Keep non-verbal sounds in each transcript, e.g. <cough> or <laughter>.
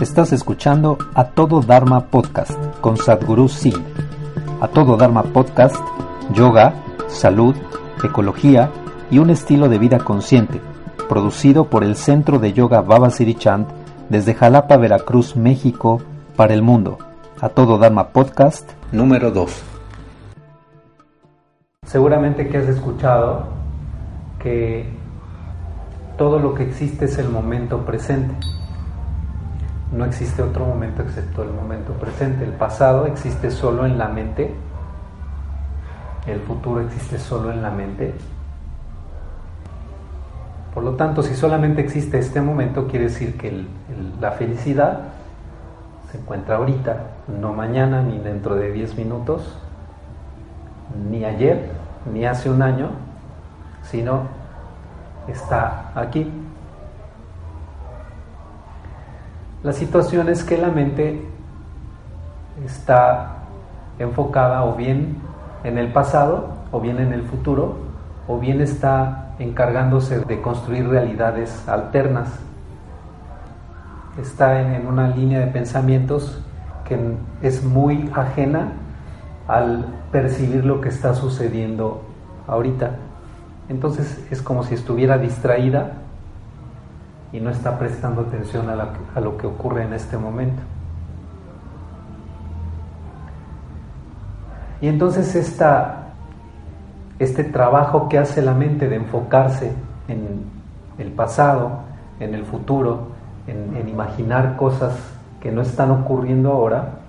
Estás escuchando A Todo Dharma Podcast con Sadhguru Singh. A Todo Dharma Podcast, yoga, salud, ecología y un estilo de vida consciente, producido por el Centro de Yoga Baba Chand desde Jalapa, Veracruz, México, para el mundo. A Todo Dharma Podcast número 2. Seguramente que has escuchado que todo lo que existe es el momento presente no existe otro momento excepto el momento presente. El pasado existe solo en la mente. El futuro existe solo en la mente. Por lo tanto, si solamente existe este momento, quiere decir que la felicidad se encuentra ahorita, no mañana, ni dentro de 10 minutos, ni ayer, ni hace un año, sino está aquí, La situación es que la mente está enfocada o bien en el pasado o bien en el futuro o bien está encargándose de construir realidades alternas. Está en, una línea de pensamientos que es muy ajena al percibir lo que está sucediendo ahorita. Entonces es como si estuviera distraída y no está prestando atención a, lo que ocurre en este momento. Y entonces esta, este trabajo que hace la mente de enfocarse en el pasado, en el futuro, en, imaginar cosas que no están ocurriendo ahora,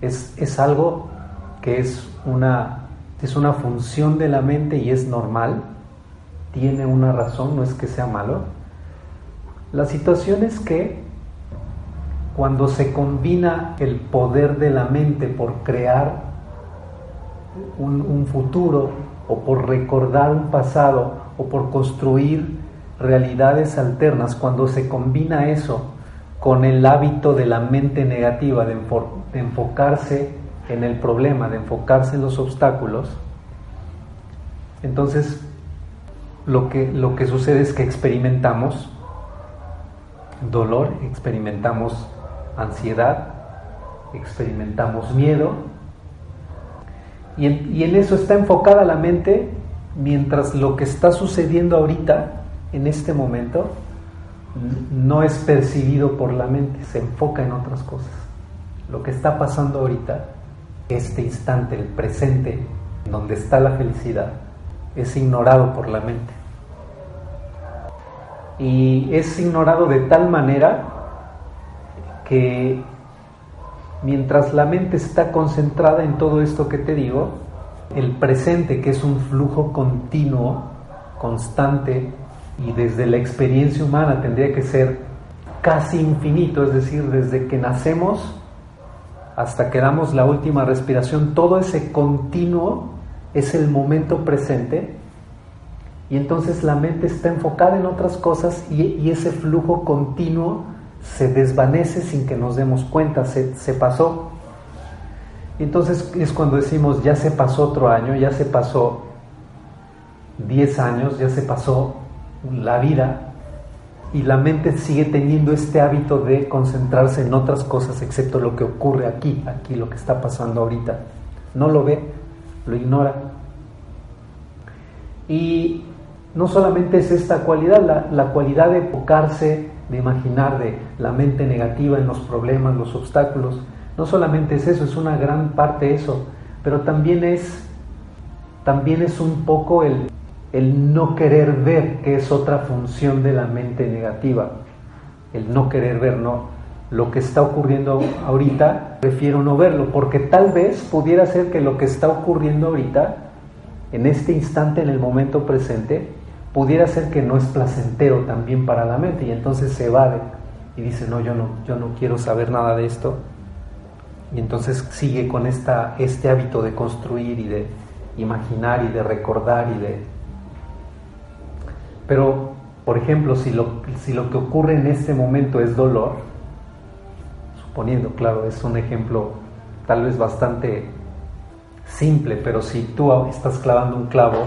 es, es algo que es una, es una función de la mente y es normal, tiene una razón, no es que sea malo, la situación es que cuando se combina el poder de la mente por crear un, futuro o por recordar un pasado o por construir realidades alternas, cuando se combina eso con el hábito de la mente negativa de, enfocarse en el problema, de enfocarse en los obstáculos, entonces lo que, lo que sucede es que experimentamos dolor, experimentamos ansiedad, experimentamos miedo. Y en, eso está enfocada la mente mientras lo que está sucediendo ahorita, en este momento, no es percibido por la mente, se enfoca en otras cosas. Lo que está pasando ahorita, este instante, el presente, donde está la felicidad, es ignorado por la mente y es ignorado de tal manera que mientras la mente está concentrada en todo esto que te digo, el presente, que es un flujo continuo, constante, y desde la experiencia humana tendría que ser casi infinito, es decir, desde que nacemos hasta que damos la última respiración, todo ese continuo es el momento presente y entonces la mente está enfocada en otras cosas y, ese flujo continuo se desvanece sin que nos demos cuenta, se, se pasó. Y entonces es cuando decimos, ya se pasó otro año, ya se pasó 10 años, ya se pasó la vida, y la mente sigue teniendo este hábito de concentrarse en otras cosas excepto lo que ocurre aquí, aquí lo que está pasando ahorita. No lo ve, lo ignora. Y no solamente es esta cualidad, la, cualidad de enfocarse, de imaginar de la mente negativa en los problemas, los obstáculos, no solamente es eso, es una gran parte eso, pero también es, también es un poco el, el no querer ver, que es otra función de la mente negativa, el no querer ver, no, lo que está ocurriendo ahorita, prefiero no verlo, porque tal vez pudiera ser que lo que está ocurriendo ahorita en este instante, en el momento presente, pudiera ser que no es placentero también para la mente y entonces se evade y dice, no, yo no, yo no quiero saber nada de esto. Y entonces sigue con esta, este hábito de construir y de imaginar y de recordar y de... Pero, por ejemplo, si lo, si lo que ocurre en este momento es dolor, suponiendo, claro, es un ejemplo tal vez bastante simple, pero si tú estás clavando un clavo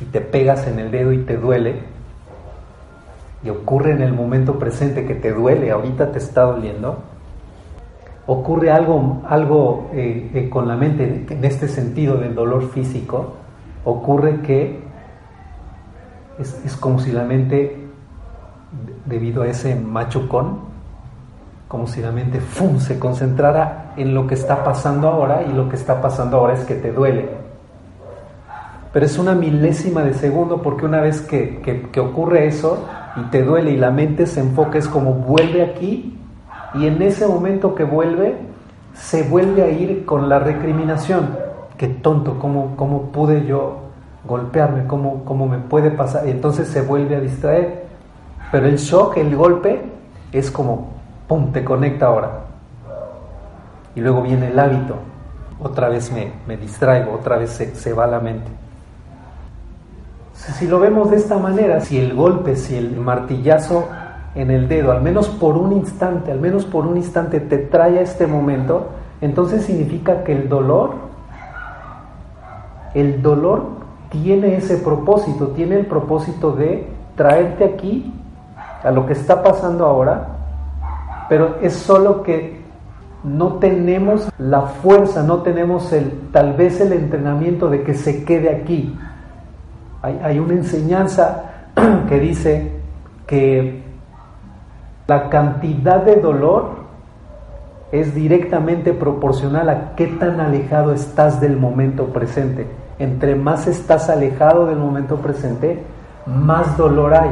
y te pegas en el dedo y te duele, y ocurre en el momento presente que te duele, ahorita te está doliendo, ocurre algo, algo eh, eh, con la mente en este sentido del dolor físico, ocurre que es, como si la mente, debido a ese machucón, como si la mente se concentrara en lo que está pasando ahora y lo que está pasando ahora es que te duele. Pero es una milésima de segundo porque una vez que, que ocurre eso y te duele y la mente se enfoca es como vuelve aquí y en ese momento que vuelve se vuelve a ir con la recriminación. Qué tonto, ¿cómo, cómo pude yo golpearme? ¿Cómo, ¿Cómo me puede pasar? Y entonces se vuelve a distraer. Pero el shock, el golpe, es como ¡pum!, te conecta ahora. Y luego viene el hábito, otra vez me, distraigo, otra vez se, va la mente. Si lo vemos de esta manera, si el golpe, si el martillazo en el dedo, al menos por un instante, al menos por un instante te trae a este momento, entonces significa que el dolor, el dolor tiene ese propósito, tiene el propósito de traerte aquí a lo que está pasando ahora pero es solo que no tenemos la fuerza, no tenemos el, tal vez el entrenamiento de que se quede aquí. Hay, una enseñanza <clears throat> que dice que la cantidad de dolor es directamente proporcional a qué tan alejado estás del momento presente. Entre más estás alejado del momento presente, más dolor hay.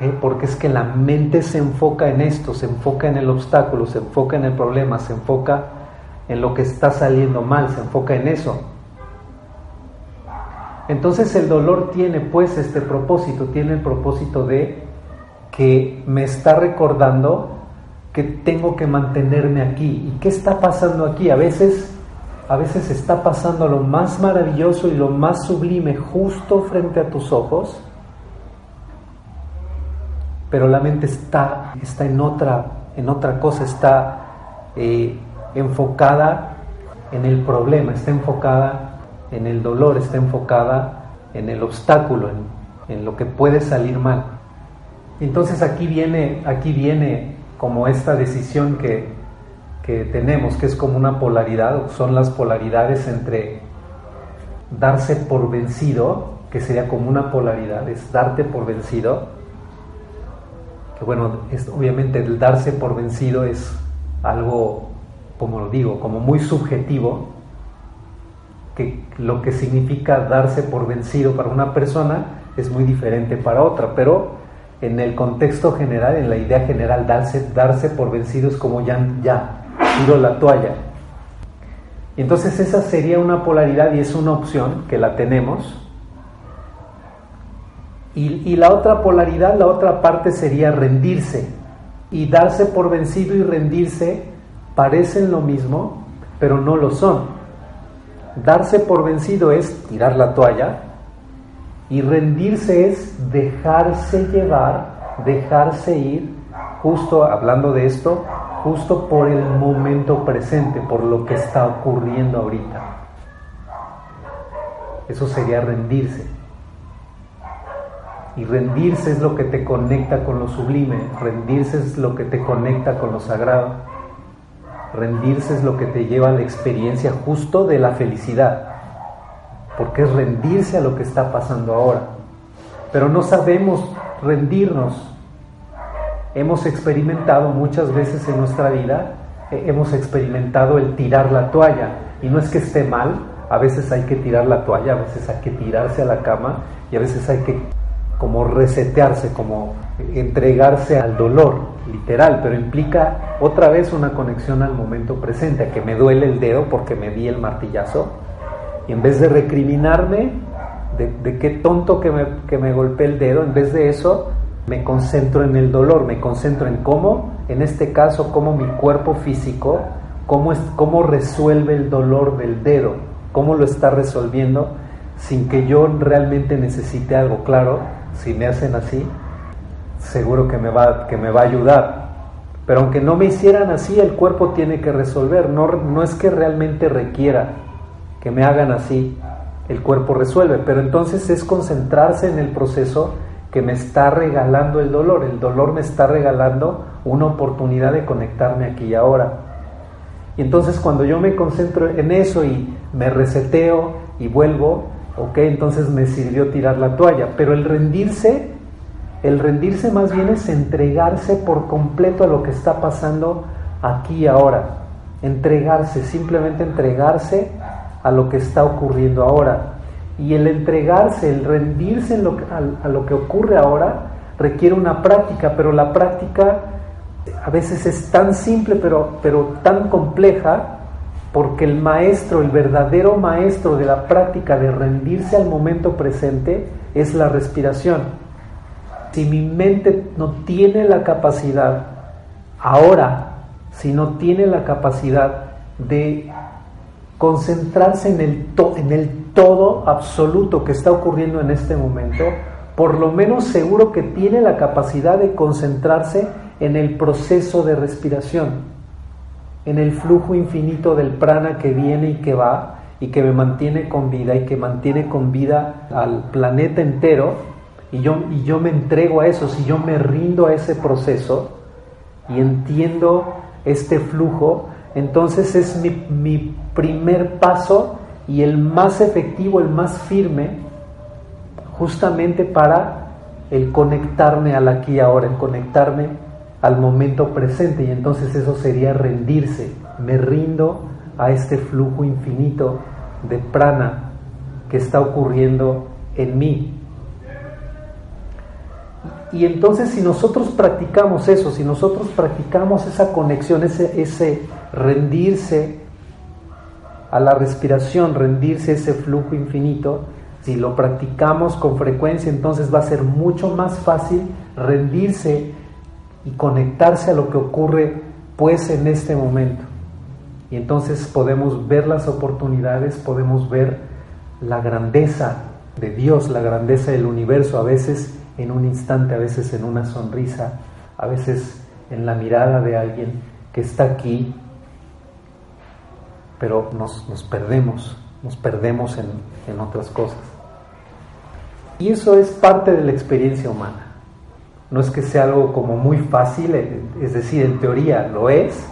¿eh? porque es que la mente se enfoca en esto, se enfoca en el obstáculo, se enfoca en el problema, se enfoca en lo que está saliendo mal, se enfoca en eso. Entonces el dolor tiene pues este propósito, tiene el propósito de que me está recordando que tengo que mantenerme aquí. ¿Y qué está pasando aquí? A veces, a veces está pasando lo más maravilloso y lo más sublime justo frente a tus ojos pero la mente está, está en, otra, en otra cosa, está eh, enfocada en el problema, está enfocada en el dolor, está enfocada en el obstáculo, en, lo que puede salir mal. Entonces aquí viene, aquí viene como esta decisión que, que tenemos, que es como una polaridad, son las polaridades entre darse por vencido, que sería como una polaridad, es darte por vencido, bueno, obviamente el darse por vencido es algo, como lo digo, como muy subjetivo, que lo que significa darse por vencido para una persona es muy diferente para otra, pero en el contexto general, en la idea general, darse, darse por vencido es como ya, ya, tiro la toalla. entonces esa sería una polaridad y es una opción que la tenemos, y, la otra polaridad, la otra parte sería rendirse. Y darse por vencido y rendirse parecen lo mismo, pero no lo son. Darse por vencido es tirar la toalla y rendirse es dejarse llevar, dejarse ir, justo hablando de esto, justo por el momento presente, por lo que está ocurriendo ahorita. Eso sería rendirse. Y rendirse es lo que te conecta con lo sublime, rendirse es lo que te conecta con lo sagrado, rendirse es lo que te lleva a la experiencia justo de la felicidad, porque es rendirse a lo que está pasando ahora. Pero no sabemos rendirnos. Hemos experimentado muchas veces en nuestra vida, eh, hemos experimentado el tirar la toalla, y no es que esté mal, a veces hay que tirar la toalla, a veces hay que tirarse a la cama y a veces hay que como resetearse, como entregarse al dolor, literal, pero implica otra vez una conexión al momento presente, que me duele el dedo porque me di el martillazo, Y en vez de recriminarme de, qué tonto que me, que me golpeé el dedo, en vez de eso, me concentro en el dolor, me concentro en cómo, en este caso, cómo mi cuerpo físico, cómo, es, cómo resuelve el dolor del dedo, cómo lo está resolviendo sin que yo realmente necesite algo. Claro, si me hacen así, seguro que me va, que me va a ayudar. Pero aunque no me hicieran así, el cuerpo tiene que resolver. No, no es que realmente requiera que me hagan así, el cuerpo resuelve. Pero entonces es concentrarse en el proceso que me está regalando el dolor. El dolor me está regalando una oportunidad de conectarme aquí y ahora. Y entonces cuando yo me concentro en eso y me reseteo y vuelvo, ok, entonces me sirvió tirar la toalla. Pero el rendirse, el rendirse más bien es entregarse por completo a lo que está pasando aquí y ahora. Entregarse, simplemente entregarse a lo que está ocurriendo ahora. Y el entregarse, el rendirse a, a lo que ocurre ahora, requiere una práctica, pero la práctica a veces es tan simple, pero, pero tan compleja, porque el maestro, el verdadero maestro de la práctica de rendirse al momento presente es la respiración. Si mi mente no tiene la capacidad, ahora, si no tiene la capacidad de concentrarse en el, en el todo absoluto que está ocurriendo en este momento, por lo menos seguro que tiene la capacidad de concentrarse en el proceso de respiración en el flujo infinito del prana que viene y que va y que me mantiene con vida y que mantiene con vida al planeta entero y yo, y yo me entrego a eso, si yo me rindo a ese proceso y entiendo este flujo, entonces es mi, mi primer paso y el más efectivo, el más firme, justamente para el conectarme al aquí y ahora, el conectarme al momento presente y entonces eso sería rendirse. Me rindo a este flujo infinito de prana que está ocurriendo en mí. Y entonces si nosotros practicamos eso, si nosotros practicamos esa conexión, ese, ese rendirse a la respiración, rendirse a ese flujo infinito, si lo practicamos con frecuencia, entonces va a ser mucho más fácil rendirse y conectarse a lo que ocurre pues en este momento. Y entonces podemos ver las oportunidades, podemos ver la grandeza de Dios, la grandeza del universo, a veces en un instante, a veces en una sonrisa, a veces en la mirada de alguien que está aquí, pero nos, nos perdemos, nos perdemos en, en otras cosas. Y eso es parte de la experiencia humana no es que sea algo como muy fácil, eh, es decir, en teoría lo es,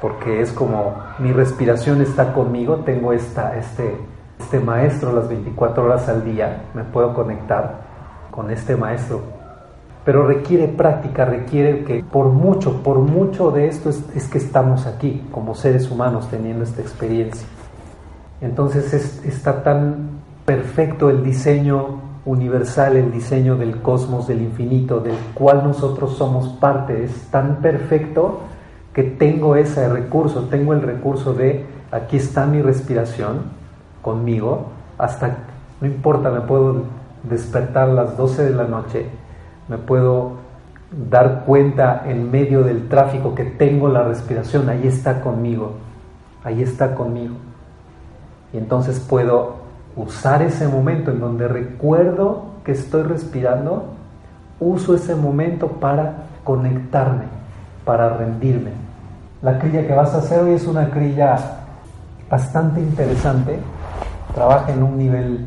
porque es como mi respiración está conmigo, tengo esta, este, este maestro las 24 horas al día, me puedo conectar con este maestro, pero requiere práctica, requiere que por mucho, por mucho de esto es, que estamos aquí como seres humanos teniendo esta experiencia. Entonces es, está tan perfecto el diseño universal, el diseño del cosmos, del infinito, del cual nosotros somos parte, es tan perfecto que tengo ese recurso, tengo el recurso de aquí está mi respiración conmigo, hasta, no importa, me puedo despertar a las 12 de la noche, me puedo dar cuenta en medio del tráfico que tengo la respiración, ahí está conmigo, ahí está conmigo. Y entonces puedo usar ese momento en donde recuerdo que estoy respirando, uso ese momento para conectarme, para rendirme. La crilla que vas a hacer hoy es una crilla bastante interesante, trabaja en un nivel